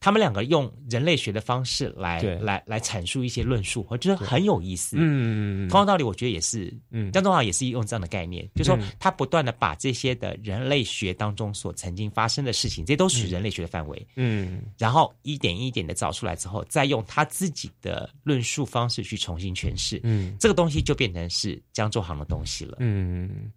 他们两个用人类学的方式来来来阐述一些论述，我觉得很有意思。嗯，同样道理，我觉得也是。嗯，张东华也是用这样的概念，就是说他不断的把这些的人类学当中所曾经发生的事情，这些都属于人类学的范围。嗯，然后一点一点的找出来之后，再用他自己的论述方式去重新诠释。嗯，这个东西就变成是江州行的东西了。嗯。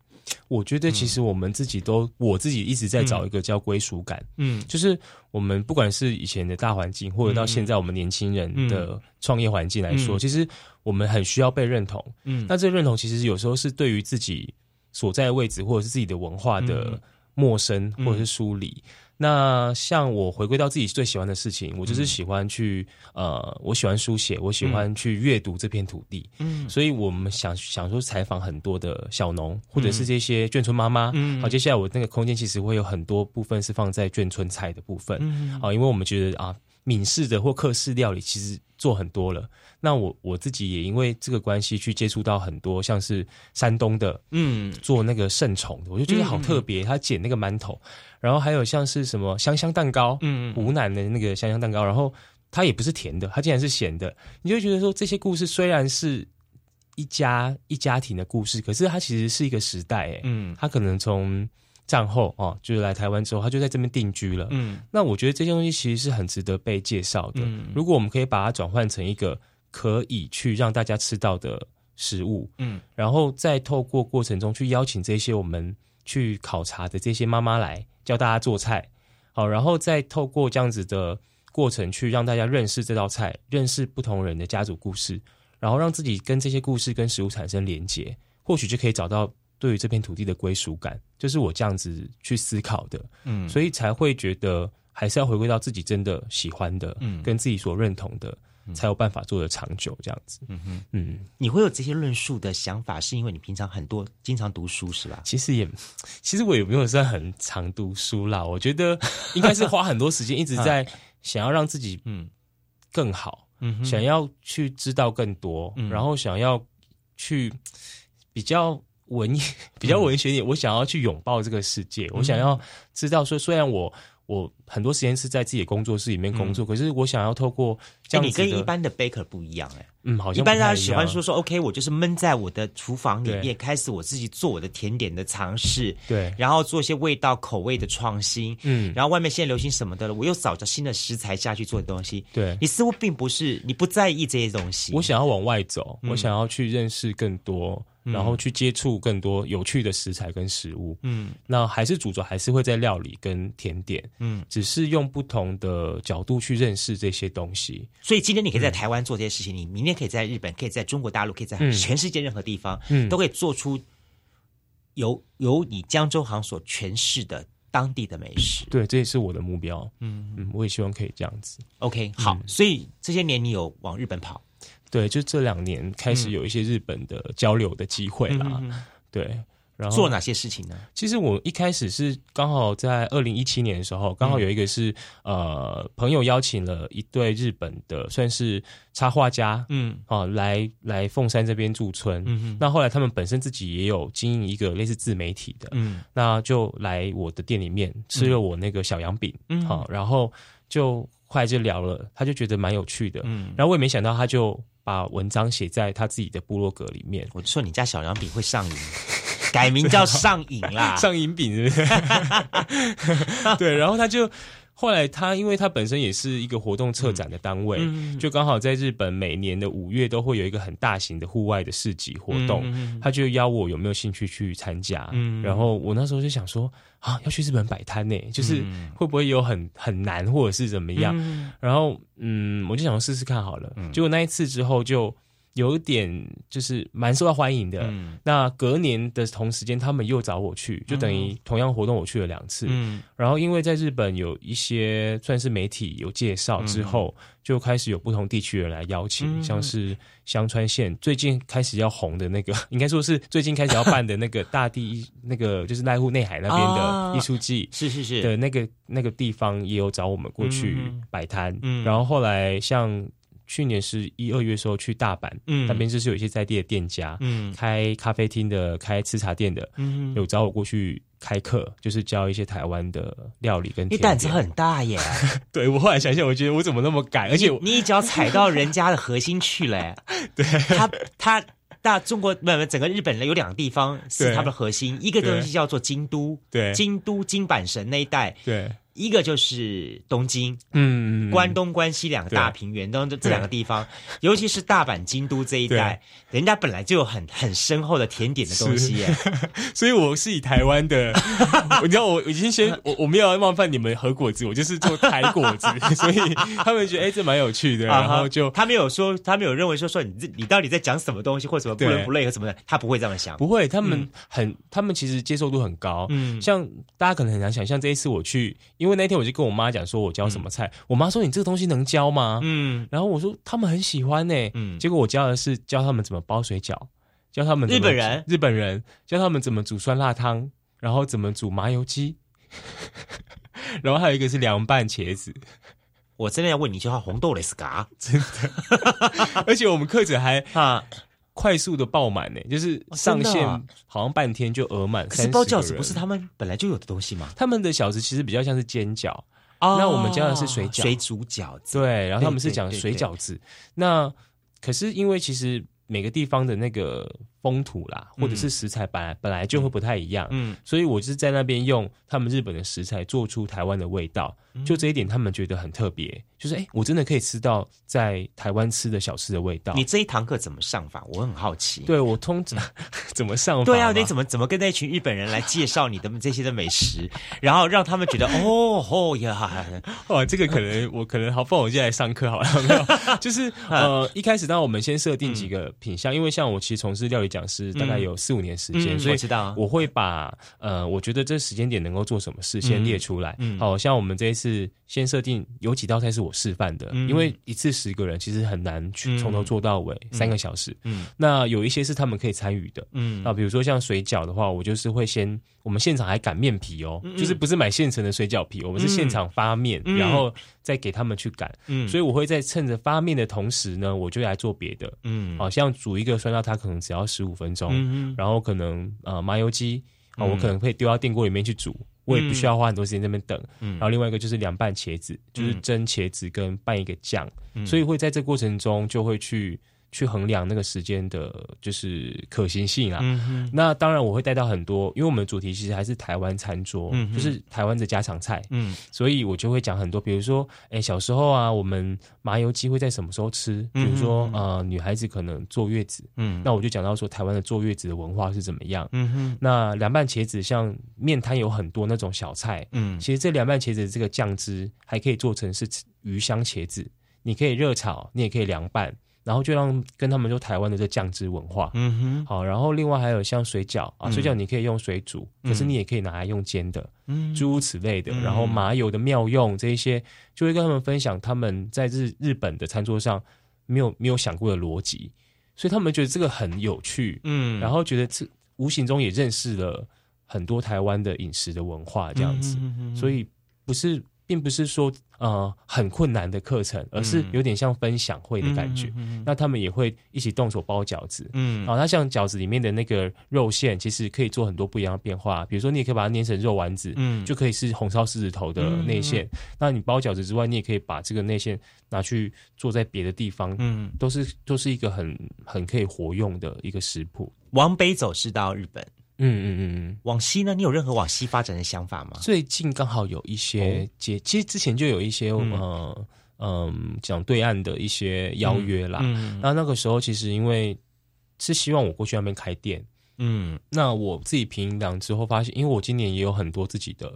我觉得其实我们自己都，我自己一直在找一个叫归属感。嗯，就是我们不管是以前的大环境，或者到现在我们年轻人的创业环境来说，其实我们很需要被认同。嗯，那这认同其实有时候是对于自己所在的位置，或者是自己的文化的陌生，或者是疏离。那像我回归到自己最喜欢的事情，我就是喜欢去呃，我喜欢书写，我喜欢去阅读这片土地。嗯，所以我们想想说采访很多的小农，或者是这些眷村妈妈。嗯，好，接下来我那个空间其实会有很多部分是放在眷村菜的部分。嗯，好，因为我们觉得啊，闽式的或客式料理其实做很多了。那我我自己也因为这个关系去接触到很多像是山东的，嗯，做那个圣宠的，我就觉得好特别。他剪那个馒头。然后还有像是什么香香蛋糕，嗯，湖南的那个香香蛋糕，然后它也不是甜的，它竟然是咸的，你就觉得说这些故事虽然是一家一家庭的故事，可是它其实是一个时代，哎，嗯，它可能从战后哦，就是来台湾之后，他就在这边定居了，嗯，那我觉得这些东西其实是很值得被介绍的。嗯如果我们可以把它转换成一个可以去让大家吃到的食物，嗯，然后再透过过程中去邀请这些我们去考察的这些妈妈来。教大家做菜，好，然后再透过这样子的过程去让大家认识这道菜，认识不同人的家族故事，然后让自己跟这些故事跟食物产生连结，或许就可以找到对于这片土地的归属感。就是我这样子去思考的，嗯，所以才会觉得还是要回归到自己真的喜欢的，嗯，跟自己所认同的。才有办法做的长久，这样子。嗯哼，嗯，你会有这些论述的想法，是因为你平常很多经常读书，是吧？其实也，其实我也没有算很常读书啦。我觉得应该是花很多时间一直 在想要让自己嗯更好，嗯，想要去知道更多，然后想要去比较文艺 比较文学一点，我想要去拥抱这个世界，我想要知道说，虽然我。我很多时间是在自己的工作室里面工作，可是我想要透过这样子你跟一般的 baker 不一样哎，嗯，好像一般大家喜欢说说 OK，我就是闷在我的厨房里面，开始我自己做我的甜点的尝试，对，然后做一些味道口味的创新，嗯，然后外面现在流行什么的了，我又找着新的食材下去做的东西，对。你似乎并不是你不在意这些东西，我想要往外走，我想要去认识更多。然后去接触更多有趣的食材跟食物，嗯，那还是主轴还是会在料理跟甜点，嗯，只是用不同的角度去认识这些东西。所以今天你可以在台湾做这些事情，你明天可以在日本，可以在中国大陆，可以在全世界任何地方，嗯，都可以做出由由你江州行所诠释的当地的美食。对，这也是我的目标。嗯嗯，我也希望可以这样子。OK，好，所以这些年你有往日本跑。对，就这两年开始有一些日本的交流的机会啦。对，然后做哪些事情呢？其实我一开始是刚好在二零一七年的时候，刚好有一个是呃朋友邀请了一对日本的算是插画家，嗯，啊来来凤山这边驻村。嗯那后来他们本身自己也有经营一个类似自媒体的，嗯，那就来我的店里面吃了我那个小羊饼，嗯，好，然后就后来就聊了，他就觉得蛮有趣的，嗯，然后我也没想到他就。把文章写在他自己的部落格里面。我说你家小羊饼会上瘾，改名叫上瘾啦，上瘾饼是不是？对，然后他就。后来他，因为他本身也是一个活动策展的单位，就刚好在日本每年的五月都会有一个很大型的户外的市集活动，他就邀我有没有兴趣去参加。然后我那时候就想说啊，要去日本摆摊呢，就是会不会有很很难或者是怎么样？然后嗯，我就想试试看好了。结果那一次之后就。有点就是蛮受到欢迎的。那隔年的同时间，他们又找我去，就等于同样活动我去了两次。然后因为在日本有一些算是媒体有介绍之后，就开始有不同地区人来邀请，像是香川县最近开始要红的那个，应该说是最近开始要办的那个大地那个就是濑户内海那边的艺术季，是是是的那个那个地方也有找我们过去摆摊。然后后来像。去年是一二月时候去大阪，嗯，那边就是有一些在地的店家，嗯，开咖啡厅的、开吃茶店的，嗯，有找我过去开课，就是教一些台湾的料理跟。你胆子很大耶！对我后来想想，我觉得我怎么那么敢，而且你一脚踩到人家的核心去了。对，他他大中国没有整个日本有两个地方是他的核心，一个东西叫做京都，对，京都金板神那一带，对。一个就是东京，嗯，关东、关西两个大平原，都这两个地方，尤其是大阪、京都这一带，人家本来就有很很深厚的甜点的东西耶。所以我是以台湾的，你知道，我已经先我我没有冒犯你们和果子，我就是做台果子，所以他们觉得哎这蛮有趣的，然后就他没有说，他没有认为说说你这你到底在讲什么东西或什么不伦不类和什么的，他不会这样想，不会，他们很他们其实接受度很高，嗯，像大家可能很难想象，这一次我去。因为那天我就跟我妈讲说，我教什么菜，我妈说你这个东西能教吗？嗯，然后我说他们很喜欢呢，嗯，结果我教的是教他们怎么包水饺，教他们日本人？日本人教他们怎么煮酸辣汤，然后怎么煮麻油鸡，然后还有一个是凉拌茄子。我真的要问你一句话，红豆蕾丝嘎，真的，而且我们课程还啊。快速的爆满呢，就是上线好像半天就额满。可是包饺子不是他们本来就有的东西吗？他们的饺子其实比较像是煎饺，那我们讲的是水饺，水煮饺子。对，然后他们是讲水饺子。那可是因为其实每个地方的那个风土啦，或者是食材本来本来就会不太一样，嗯所以我就是在那边用他们日本的食材做出台湾的味道，就这一点他们觉得很特别，就是哎、诶我真的可以吃到在台湾吃的小吃的味道。你这一堂课怎么上法？我很好奇。对我通常 怎么上法？对啊，你怎么怎么跟那群日本人来介绍你的这些的美食，然后让他们觉得哦哦呀，哇，这个可能我可能好，不然我就来上课好了。没有，就是 呃，一开始当我们先设定几个品相，因为像我其实从事料理讲师大概有四五年时间，嗯所以我知道我会把呃，我觉得这时间点能够做什么事先列出来。嗯。好像我们这一次先设定有几道菜是我示范的，嗯。因为一次十个人其实很难去从头做到尾，三个小时。嗯。那有一些是他们可以参与的，嗯。那，比如说像水饺的话，我就是会先，我们现场还擀面皮哦，就是不是买现成的水饺皮，我们是现场发面，嗯。然后再给他们去擀。嗯。所以我会在趁着发面的同时呢，我就来做别的，嗯。好、像煮一个酸辣汤可能只要十五分钟，嗯然后可能呃麻油鸡啊、嗯。我可能会丢到电锅里面去煮。我也不需要花很多时间在那边等，嗯。然后另外一个就是凉拌茄子，就是蒸茄子跟拌一个酱，嗯。所以会在这过程中就会去去衡量那个时间的，就是可行性啊。嗯那当然我会带到很多，因为我们的主题其实还是台湾餐桌，嗯就是台湾的家常菜，嗯。所以我就会讲很多，比如说，哎，小时候啊，我们麻油鸡会在什么时候吃？比如说，呃，女孩子可能坐月子，嗯。那我就讲到说台湾的坐月子的文化是怎么样。嗯哼。那凉拌茄子，像面摊有很多那种小菜，嗯。其实这凉拌茄子的这个酱汁还可以做成是鱼香茄子，你可以热炒，你也可以凉拌，然后就让跟他们说台湾的这酱汁文化。嗯哼。好，然后另外还有像水饺啊，嗯。水饺你可以用水煮，可是你也可以拿来用煎的，嗯。诸如此类的。嗯。然后麻油的妙用这一些，就会跟他们分享他们在日日本的餐桌上没有没有想过的逻辑，所以他们觉得这个很有趣，嗯。然后觉得这无形中也认识了很多台湾的饮食的文化这样子，所以不是。并不是说呃很困难的课程，而是有点像分享会的感觉。那他们也会一起动手包饺子，嗯啊，那像饺子里面的那个肉馅，其实可以做很多不一样的变化。比如说，你也可以把它捏成肉丸子，嗯就可以是红烧狮子头的内馅。那你包饺子之外，你也可以把这个内馅拿去做在别的地方，嗯，都是都是一个很很可以活用的一个食谱。往北走是到日本，嗯嗯嗯嗯。往西呢？你有任何往西发展的想法吗？最近刚好有一些接，其实之前就有一些呃嗯讲对岸的一些邀约啦。嗯那那个时候其实因为是希望我过去那边开店，嗯那我自己评量之后发现，因为我今年也有很多自己的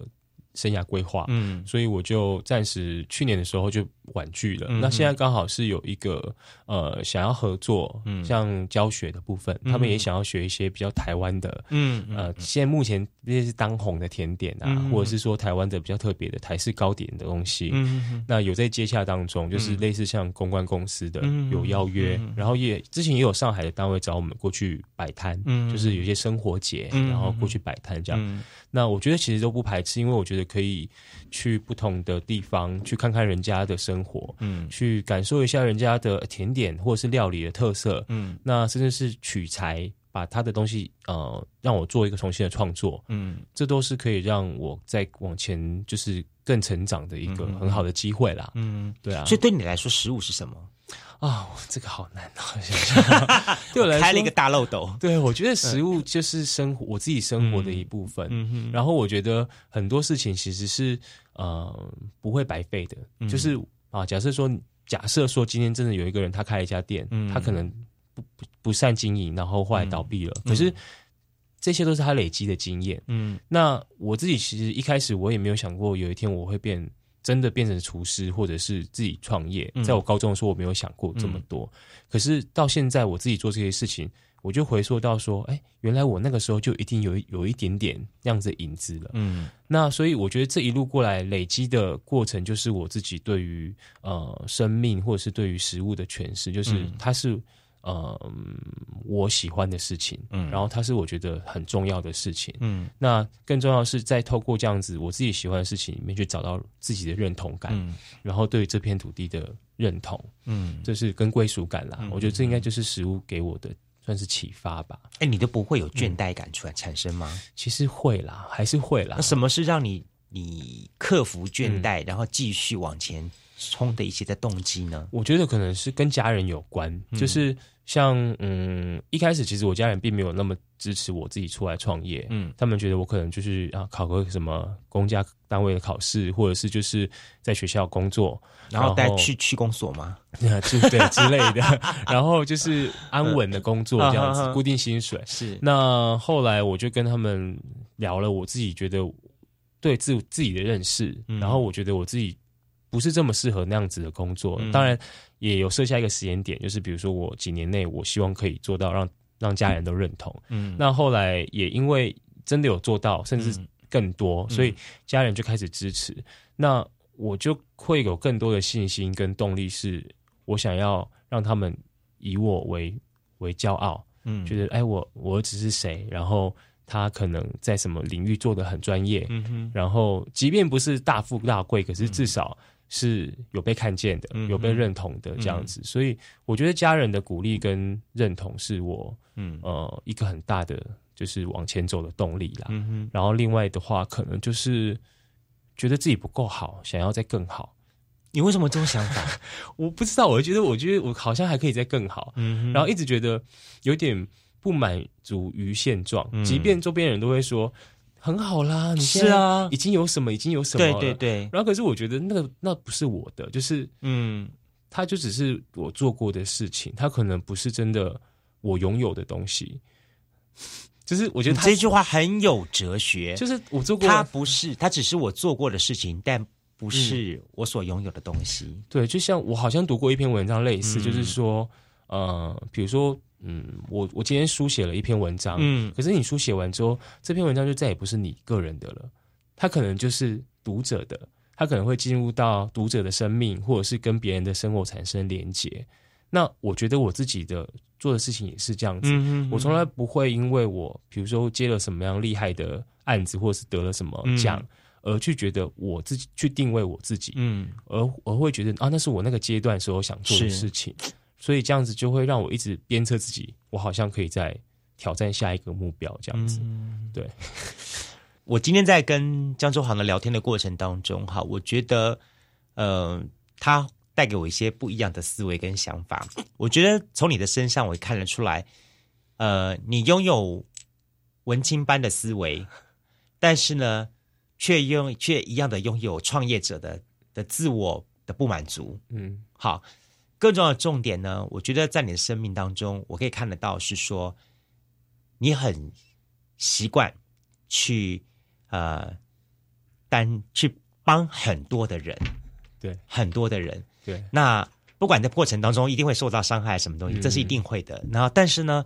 生涯规划，嗯所以我就暂时去年的时候就婉拒了。嗯那现在刚好是有一个呃想要合作，嗯。像教学的部分，嗯他们也想要学一些比较台湾的。嗯呃，现在目前这些是当红的甜点啊，嗯或者是说台湾的比较特别的台式糕点的东西，嗯那有在接洽当中，就是类似像公关公司的、嗯有邀约，嗯。然后也之前也有上海的单位找我们过去摆摊，嗯就是有一些生活节，嗯然后过去摆摊这样。嗯。那我觉得其实都不排斥，因为我觉得可以去不同的地方去看看人家的生活，嗯。去感受一下人家的甜点或者是料理的特色，嗯那甚至是取材。把他的东西，呃，让我做一个重新的创作，嗯这都是可以让我再往前，就是更成长的一个很好的机会啦。嗯，对啊，所以对你来说，食物是什么？啊，这个好难啊！对我来说开了一个大漏斗。对，我觉得食物就是生活，我自己生活的一部分。然后我觉得很多事情其实是呃不会白费的，嗯就是啊，假设说假设说今天真的有一个人他开了一家店，嗯他可能不不不善经营，然后后来倒闭了，嗯可是这些都是他累积的经验。嗯那我自己其实一开始我也没有想过有一天我会变真的变成厨师，或者是自己创业。嗯在我高中的时候，我没有想过这么多。可是到现在，我自己做这些事情，我就回溯到说，哎，原来我那个时候就一定有一有一点点那样子的影子了。嗯。那所以我觉得这一路过来累积的过程，就是我自己对于呃生命或者是对于食物的诠释，就是嗯。它是呃嗯我喜欢的事情，嗯。然后它是我觉得很重要的事情，嗯。那更重要的是在透过这样子我自己喜欢的事情里面去找到自己的认同感，嗯然后对这片土地的认同，嗯，这是跟归属感啦。嗯。我觉得这应该就是食物给我的算是启发吧。哎，你都不会有倦怠感出来产生吗？其实会啦，还是会啦那。什么是让你你克服倦怠，然后继续往前冲的一些的动机呢？我觉得可能是跟家人有关，嗯就是像嗯，一开始其实我家人并没有那么支持我自己出来创业，嗯，他们觉得我可能就是啊考个什么公家单位的考试，或者是就是在学校工作，然后带去区公所吗？之对之类的，然后就是安稳的工作这样子，固定薪水是。那后来我就跟他们聊了我自己觉得对自自己的认识，然后我觉得我自己不是这么适合那样子的工作，当然。也有设下一个时间点，就是比如说我几年内，我希望可以做到让让家人都认同。嗯，那后来也因为真的有做到，甚至更多，所以家人就开始支持。那我就会有更多的信心跟动力，是我想要让他们以我为为骄傲。嗯，觉得哎，我我儿子是谁？然后他可能在什么领域做的很专业。嗯哼，然后即便不是大富大贵，可是至少。是有被看见的，有被认同的这样子，所以我觉得家人的鼓励跟认同是我，嗯呃一个很大的就是往前走的动力啦。然后另外的话，可能就是觉得自己不够好，想要再更好。你为什么这种想法？我不知道，我觉得我觉得我好像还可以再更好。嗯，然后一直觉得有点不满足于现状，即便周边人都会说。很好啦，你是啊，已经有什么，已经有什么，对对对。然后可是我觉得那个那不是我的，就是嗯，他就只是我做过的事情，他可能不是真的我拥有的东西。就是我觉得这句话很有哲学，就是我做过，他不是，他只是我做过的事情，但不是我所拥有的东西。对，就像我好像读过一篇文章，类似就是说，呃，比如说。嗯，我我今天书写了一篇文章，嗯，可是你书写完之后，这篇文章就再也不是你个人的了，它可能就是读者的，它可能会进入到读者的生命，或者是跟别人的生活产生连接。那我觉得我自己的做的事情也是这样子，我从来不会因为我比如说接了什么样厉害的案子，或者是得了什么奖，而去觉得我自己去定位我自己，嗯，而而会觉得啊，那是我那个阶段时候想做的事情。所以这样子就会让我一直鞭策自己，我好像可以再挑战下一个目标。这样子，对。我今天在跟江周航的聊天的过程当中，哈，我觉得，呃，他带给我一些不一样的思维跟想法。我觉得从你的身上，我看得出来，呃，你拥有文青般的思维，但是呢，却拥却一样的拥有创业者的的自我的不满足。嗯，好。更重要的重点呢，我觉得在你的生命当中，我可以看得到是说，你很习惯去呃单去帮很多的人，对很多的人，对。那不管在过程当中一定会受到伤害，什么东西，这是一定会的。然后，但是呢，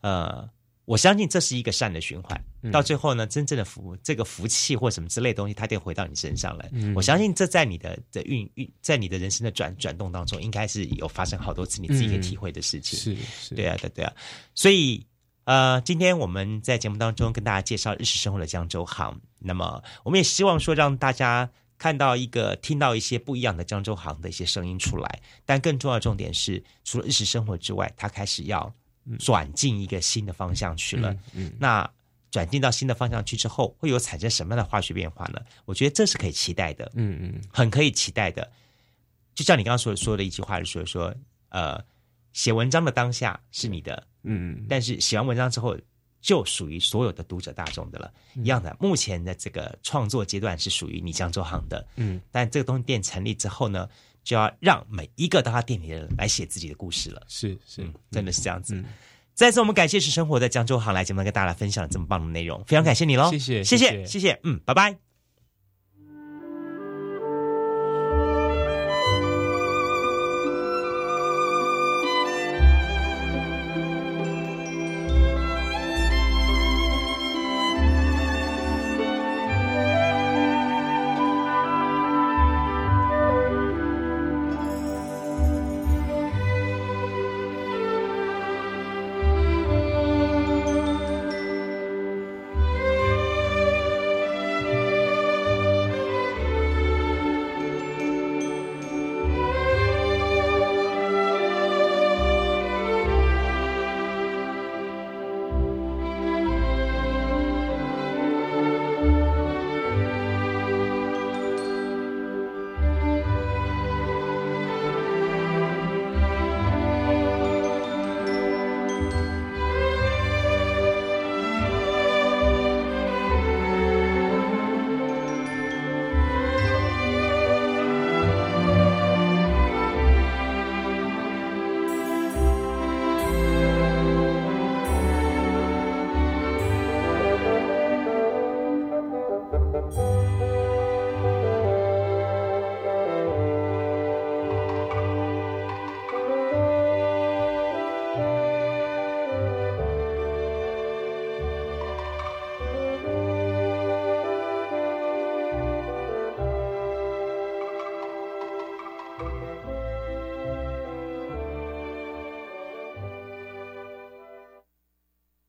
呃。我相信这是一个善的循环，到最后呢，真正的福这个福气或什么之类东西，它就回到你身上来。我相信这在你的的运运，在你的人生的转转动当中，应该是有发生好多次你自己可以体会的事情。是是，对啊，对对啊。所以呃，今天我们在节目当中跟大家介绍日式生活的江州行，那么我们也希望说让大家看到一个、听到一些不一样的江州行的一些声音出来。但更重要的重点是，除了日式生活之外，他开始要。转进一个新的方向去了，嗯，那转进到新的方向去之后，会有产生什么样的化学变化呢？我觉得这是可以期待的，嗯嗯，很可以期待的。就像你刚刚说说的一句话，是说说，呃，写文章的当下是你的，嗯，但是写完文章之后就属于所有的读者大众的了，一样的。目前的这个创作阶段是属于你江州行的，嗯，但这个东西店成立之后呢？就要让每一个到他店里的人来写自己的故事了。是是，真的是这样子。再次，我们感谢是生活在江州行来节目跟大家分享这么棒的内容，非常感谢你喽！谢谢谢谢谢谢，嗯，拜拜。